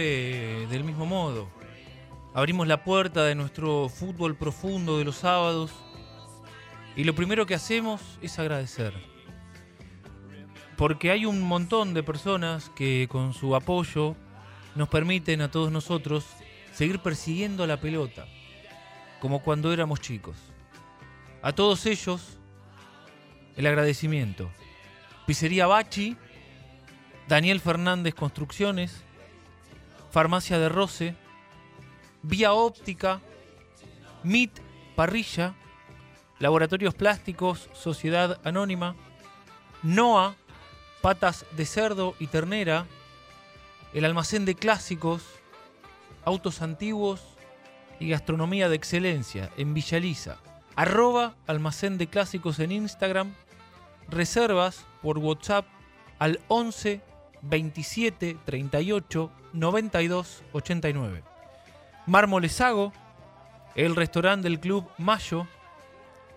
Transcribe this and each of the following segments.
Del mismo modo. Abrimos la puerta de nuestro fútbol profundo de los sábados y lo primero que hacemos es agradecer. Porque hay un montón de personas que con su apoyo nos permiten a todos nosotros seguir persiguiendo la pelota, como cuando éramos chicos. A todos ellos, el agradecimiento. Pizzería Bachi, Daniel Fernández Construcciones, Farmacia de Roce, Vía Óptica, MIT Parrilla, Laboratorios Plásticos, Sociedad Anónima, NOA, Patas de Cerdo y Ternera, el Almacén de Clásicos, Autos Antiguos y Gastronomía de Excelencia en Villa Lisa, arroba Almacén de Clásicos en Instagram, reservas por WhatsApp al 11 27 38 92 89. Mármoles Sago, el restaurante del Club Mayo,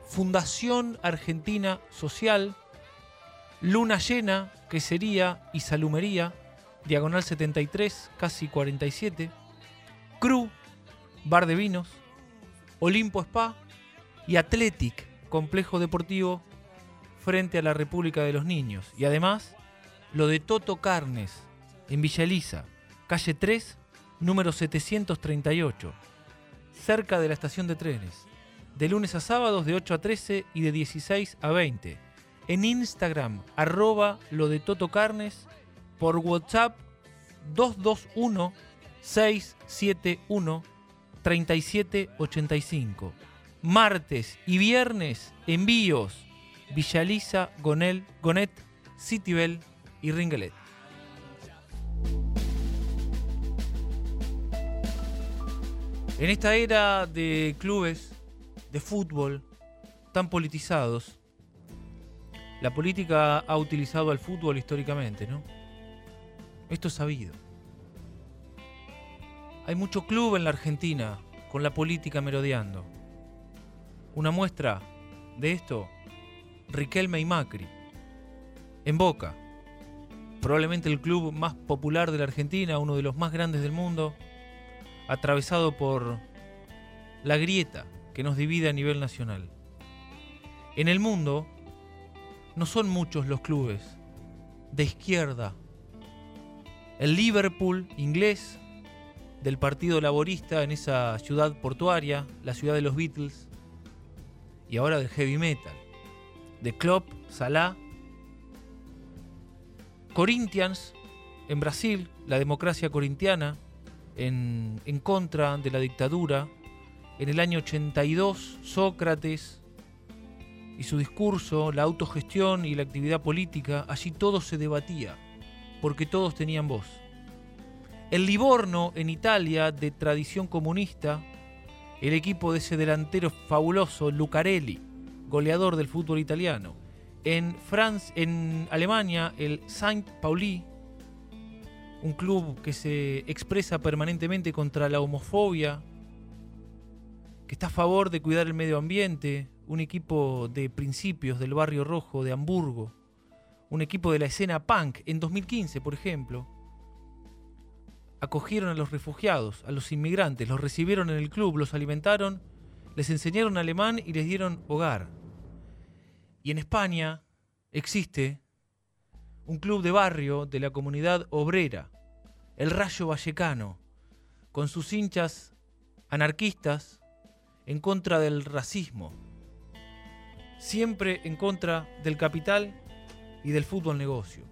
Fundación Argentina Social, Luna Llena, Quesería y Salumería, Diagonal 73, casi 47, Cru, Bar de Vinos, Olimpo Spa y Athletic, Complejo Deportivo frente a la República de los Niños. Y además, lo de Toto Carnes, en Villa Elisa, calle 3, número 738, cerca de la estación de trenes, de lunes a sábados de 8 a 13 y de 16 a 20. En Instagram, arroba lo de Toto Carnes, por WhatsApp 221 671 3785. Martes y viernes, envíos Villaliza, Gonel, Gonet, Citibel y Ringelet. En esta era de clubes de fútbol tan politizados, la política ha utilizado al fútbol históricamente, ¿no? Esto es sabido. Hay mucho club en la Argentina con la política merodeando. Una muestra de esto, Riquelme y Macri. En Boca, probablemente el club más popular de la Argentina, uno de los más grandes del mundo, atravesado por la grieta que nos divide a nivel nacional. En el mundo, no son muchos los clubes de izquierda. El Liverpool inglés del Partido Laborista en esa ciudad portuaria, la ciudad de los Beatles, y ahora del heavy metal, de Klopp, Salah, Corinthians en Brasil, la democracia corintiana en, en contra de la dictadura, en el año 82 Sócrates, y su discurso, la autogestión y la actividad política, allí todo se debatía, porque todos tenían voz. El Livorno, en Italia, de tradición comunista, el equipo de ese delantero fabuloso, Lucarelli, goleador del fútbol italiano. En, France, en Alemania, el Saint Pauli, un club que se expresa permanentemente contra la homofobia, que está a favor de cuidar el medio ambiente, un equipo de principios del barrio rojo de Hamburgo, un equipo de la escena punk en 2015, por ejemplo. Acogieron a los refugiados, a los inmigrantes, los recibieron en el club, los alimentaron, les enseñaron alemán y les dieron hogar. Y en España existe un club de barrio de la comunidad obrera, el Rayo Vallecano, con sus hinchas anarquistas en contra del racismo, siempre en contra del capital y del fútbol negocio.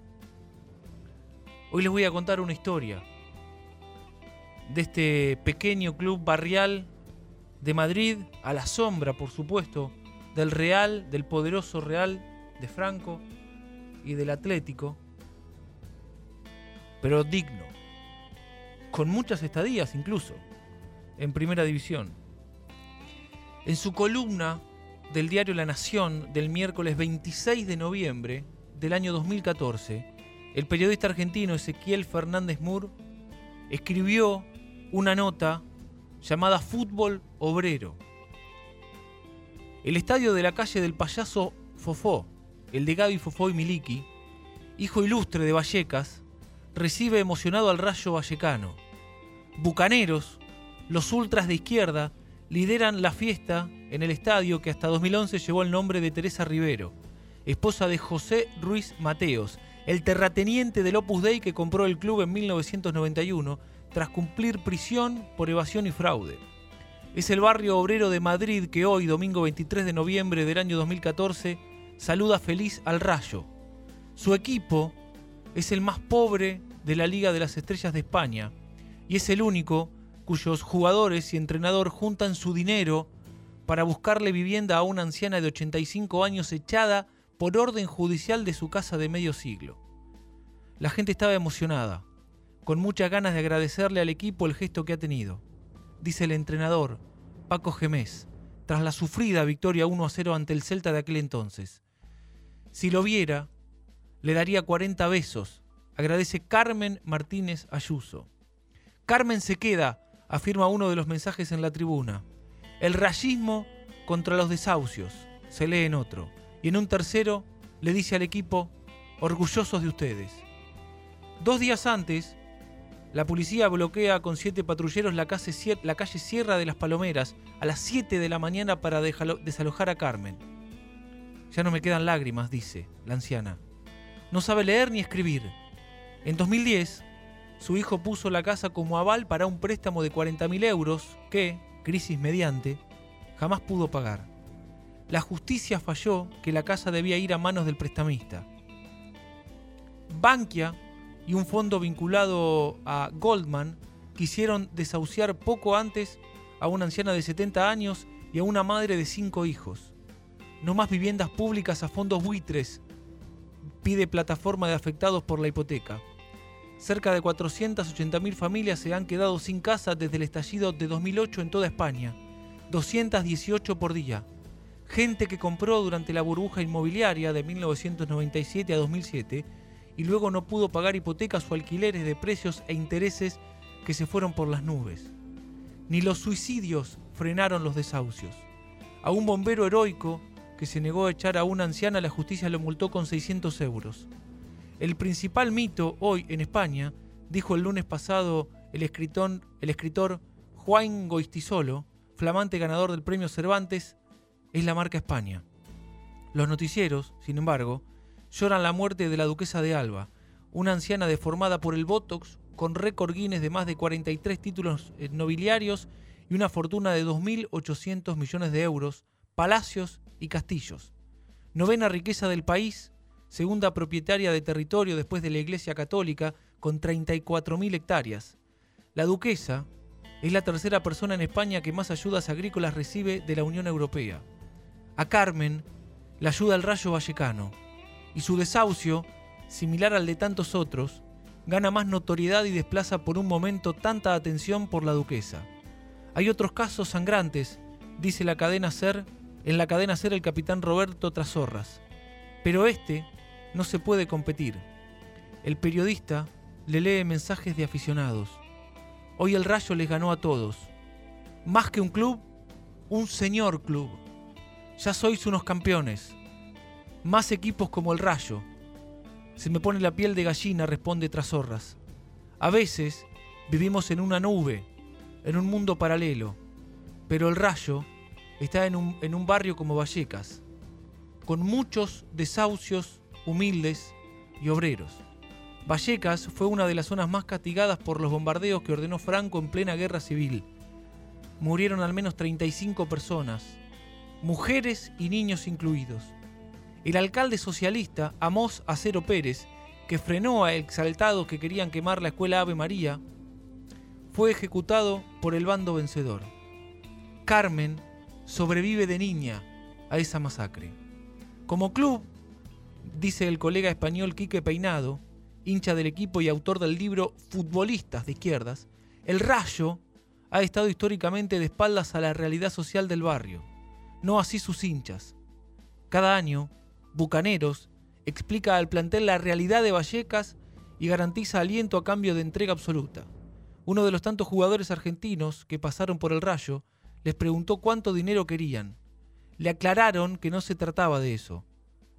Hoy les voy a contar una historia de este pequeño club barrial de Madrid, a la sombra, por supuesto, del Real, del poderoso Real de Franco y del Atlético, pero digno, con muchas estadías incluso, en primera división. En su columna del diario La Nación del miércoles 26 de noviembre del año 2014, el periodista argentino Ezequiel Fernández Mur escribió una nota llamada Fútbol Obrero. El estadio de la calle del payaso Fofó, el de Gaby Fofó y Miliki, hijo ilustre de Vallecas, recibe emocionado al rayo vallecano. Bucaneros, los ultras de izquierda, lideran la fiesta en el estadio que hasta 2011 llevó el nombre de Teresa Rivero, esposa de José Ruiz Mateos, el terrateniente del Opus Dei que compró el club en 1991 tras cumplir prisión por evasión y fraude. Es el barrio obrero de Madrid que hoy, domingo 23 de noviembre del año 2014, saluda feliz al Rayo. Su equipo es el más pobre de la Liga de las Estrellas de España y es el único cuyos jugadores y entrenador juntan su dinero para buscarle vivienda a una anciana de 85 años echada por orden judicial de su casa de medio siglo. La gente estaba emocionada, con muchas ganas de agradecerle al equipo el gesto que ha tenido. Dice el entrenador, Paco Gemés, tras la sufrida victoria 1 a 0 ante el Celta de aquel entonces. Si lo viera, le daría 40 besos, agradece Carmen Martínez Ayuso. Carmen se queda, afirma uno de los mensajes en la tribuna. El rayismo contra los desahucios, se lee en otro. Y en un tercero le dice al equipo, orgullosos de ustedes. Dos días antes, la policía bloquea con siete patrulleros la calle, Sierra de las Palomeras a las 7 de la mañana para desalojar a Carmen. Ya no me quedan lágrimas, dice la anciana. No sabe leer ni escribir. En 2010, su hijo puso la casa como aval para un préstamo de 40.000 euros que, crisis mediante, jamás pudo pagar. La justicia falló que la casa debía ir a manos del prestamista. Bankia y un fondo vinculado a Goldman quisieron desahuciar poco antes a una anciana de 70 años y a una madre de 5 hijos. No más viviendas públicas a fondos buitres, pide plataforma de afectados por la hipoteca. Cerca de 480.000 familias se han quedado sin casa desde el estallido de 2008 en toda España. 218 por día. Gente que compró durante la burbuja inmobiliaria de 1997 a 2007 y luego no pudo pagar hipotecas o alquileres de precios e intereses que se fueron por las nubes. Ni los suicidios frenaron los desahucios. A un bombero heroico que se negó a echar a una anciana, la justicia lo multó con 600 euros. El principal mito hoy en España, dijo el lunes pasado el escritor, el escritor Juan Goistizolo, flamante ganador del premio Cervantes, es la marca España. Los noticieros, sin embargo, lloran la muerte de la duquesa de Alba, una anciana deformada por el Botox, con récord Guinness de más de 43 títulos nobiliarios y una fortuna de 2.800 millones de euros, palacios y castillos. Novena riqueza del país, segunda propietaria de territorio después de la Iglesia Católica, con 34.000 hectáreas. La duquesa es la tercera persona en España que más ayudas agrícolas recibe de la Unión Europea. A Carmen la ayuda al Rayo Vallecano, y su desahucio, similar al de tantos otros, gana más notoriedad y desplaza por un momento tanta atención por la duquesa. Hay otros casos sangrantes, dice la cadena Ser, en la cadena Ser el capitán Roberto Trasorras. Pero este no se puede competir. El periodista le lee mensajes de aficionados. Hoy el Rayo les ganó a todos. Más que un club, un señor club. Ya sois unos campeones. Más equipos como el Rayo. Se me pone la piel de gallina, responde Trasorras. A veces vivimos en una nube, en un mundo paralelo, pero el Rayo está en un, en un barrio como Vallecas, con muchos desahucios humildes y obreros. Vallecas fue una de las zonas más castigadas por los bombardeos que ordenó Franco en plena guerra civil. Murieron al menos 35 personas, mujeres y niños incluidos. El alcalde socialista, Amos Acero Pérez, que frenó a exaltados que querían quemar la escuela Ave María, fue ejecutado por el bando vencedor. Carmen sobrevive de niña a esa masacre. Como club, dice el colega español Quique Peinado, hincha del equipo y autor del libro Futbolistas de Izquierdas, el Rayo ha estado históricamente de espaldas a la realidad social del barrio, no así sus hinchas. Cada año, Bucaneros explica al plantel la realidad de Vallecas y garantiza aliento a cambio de entrega absoluta. Uno de los tantos jugadores argentinos que pasaron por el Rayo les preguntó cuánto dinero querían. Le aclararon que no se trataba de eso.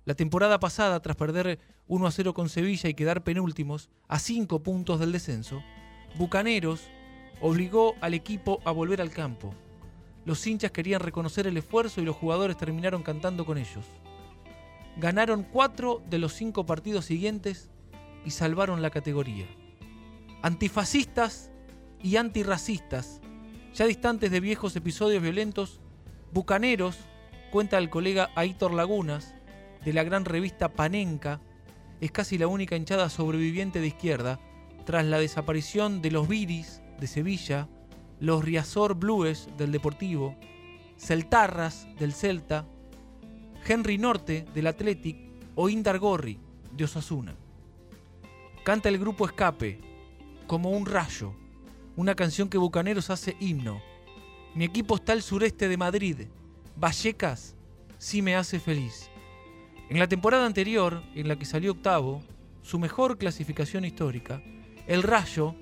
La temporada pasada, tras perder 1 a 0 con Sevilla y quedar penúltimos, a 5 puntos del descenso, Bucaneros obligó al equipo a volver al campo. Los hinchas querían reconocer el esfuerzo y los jugadores terminaron cantando con ellos. Ganaron 4 de los 5 partidos siguientes y salvaron la categoría. Antifascistas y antirracistas, ya distantes de viejos episodios violentos, Bucaneros, cuenta el colega Aitor Lagunas, de la gran revista Panenka, es casi la única hinchada sobreviviente de izquierda tras la desaparición de los Viris de Sevilla, los Riazor Blues del Deportivo, Celtarras del Celta, Henry Norte del Athletic o Indar Gorri de Osasuna. Canta el grupo Escape, como un rayo, una canción que Bucaneros hace himno. Mi equipo está al sureste de Madrid, Vallecas sí me hace feliz. En la temporada anterior, en la que salió octavo, su mejor clasificación histórica, el Rayo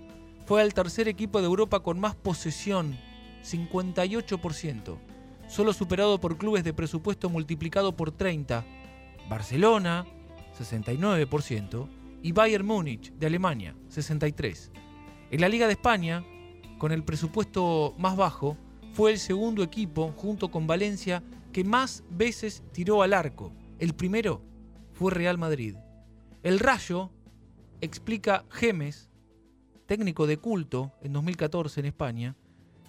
fue el tercer equipo de Europa con más posesión, 58%, solo superado por clubes de presupuesto multiplicado por 30, Barcelona, 69%, y Bayern Múnich de Alemania, 63%. En la Liga de España, con el presupuesto más bajo, fue el segundo equipo, junto con Valencia, que más veces tiró al arco. El primero fue Real Madrid. El Rayo, explica Gemes, técnico de culto en 2014 en España,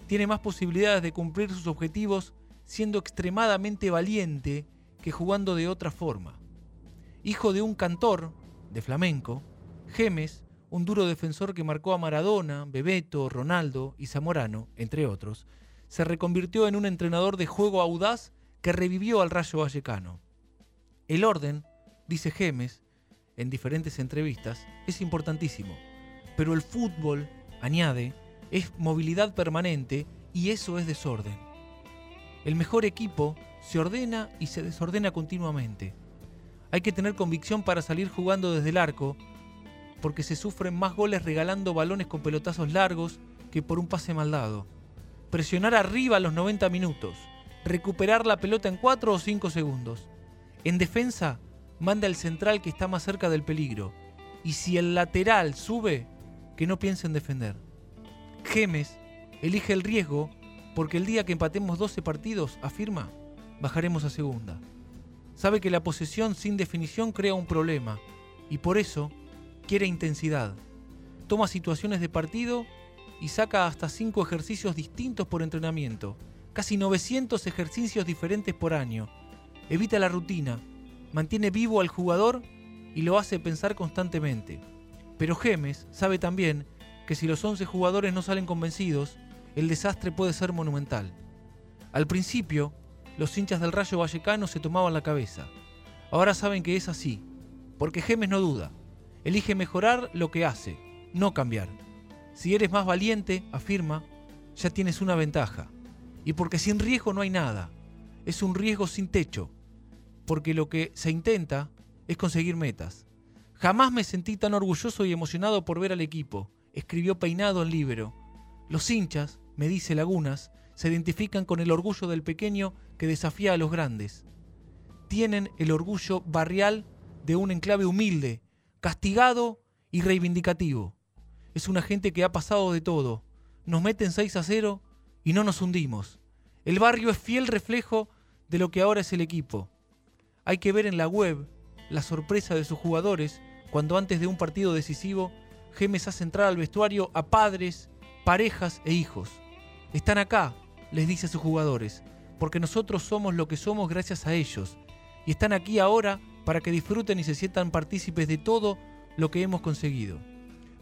tiene más posibilidades de cumplir sus objetivos siendo extremadamente valiente que jugando de otra forma. Hijo de un cantor de flamenco, Gemes, un duro defensor que marcó a Maradona, Bebeto, Ronaldo y Zamorano, entre otros, se reconvirtió en un entrenador de juego audaz que revivió al Rayo Vallecano. El orden, dice Gemes en diferentes entrevistas, es importantísimo, pero el fútbol, añade, es movilidad permanente y eso es desorden. El mejor equipo se ordena y se desordena continuamente. Hay que tener convicción para salir jugando desde el arco, porque se sufren más goles regalando balones con pelotazos largos que por un pase mal dado. Presionar arriba a los 90 minutos, recuperar la pelota en 4 o 5 segundos. En defensa, manda el central que está más cerca del peligro. Y si el lateral sube, que no piense en defender. Gemes elige el riesgo porque el día que empatemos 12 partidos, afirma, bajaremos a segunda. Sabe que la posesión sin definición crea un problema y por eso quiere intensidad. Toma situaciones de partido y saca hasta 5 ejercicios distintos por entrenamiento, casi 900 ejercicios diferentes por año. Evita la rutina, mantiene vivo al jugador y lo hace pensar constantemente. Pero Gemes sabe también que si los 11 jugadores no salen convencidos, el desastre puede ser monumental. Al principio, los hinchas del Rayo Vallecano se tomaban la cabeza. Ahora saben que es así, porque Gemes no duda. Elige mejorar lo que hace, no cambiar. Si eres más valiente, afirma, ya tienes una ventaja. Y porque sin riesgo no hay nada. Es un riesgo sin techo. Porque lo que se intenta es conseguir metas. Jamás me sentí tan orgulloso y emocionado por ver al equipo, escribió peinado en Libero. Los hinchas, me dice Lagunas, se identifican con el orgullo del pequeño que desafía a los grandes. Tienen el orgullo barrial de un enclave humilde, castigado y reivindicativo. Es una gente que ha pasado de todo. Nos meten 6 a 0 y no nos hundimos. El barrio es fiel reflejo de lo que ahora es el equipo. Hay que ver en la web la sorpresa de sus jugadores cuando antes de un partido decisivo Gemes hace entrar al vestuario a padres, parejas e hijos. Están acá, les dice a sus jugadores, porque nosotros somos lo que somos gracias a ellos, y están aquí ahora para que disfruten y se sientan partícipes de todo lo que hemos conseguido.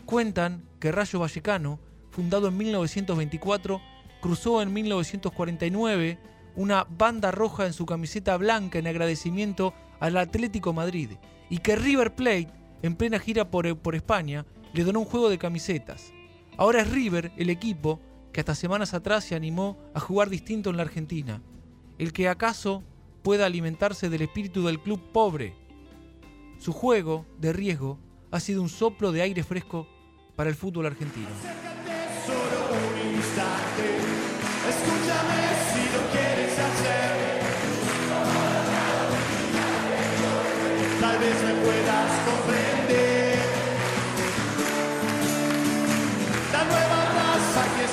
Cuentan que Rayo Vallecano, fundado en 1924, cruzó en 1949 una banda roja en su camiseta blanca en agradecimiento al Atlético Madrid y que River Plate, en plena gira por, por España, le donó un juego de camisetas. Ahora es River, el equipo, que hasta semanas atrás se animó a jugar distinto en la Argentina, el que acaso pueda alimentarse del espíritu del club pobre. Su juego de riesgo ha sido un soplo de aire fresco para el fútbol argentino. Tal vez me puedas.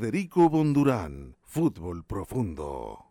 Federico Bondurán, Fútbol Profundo.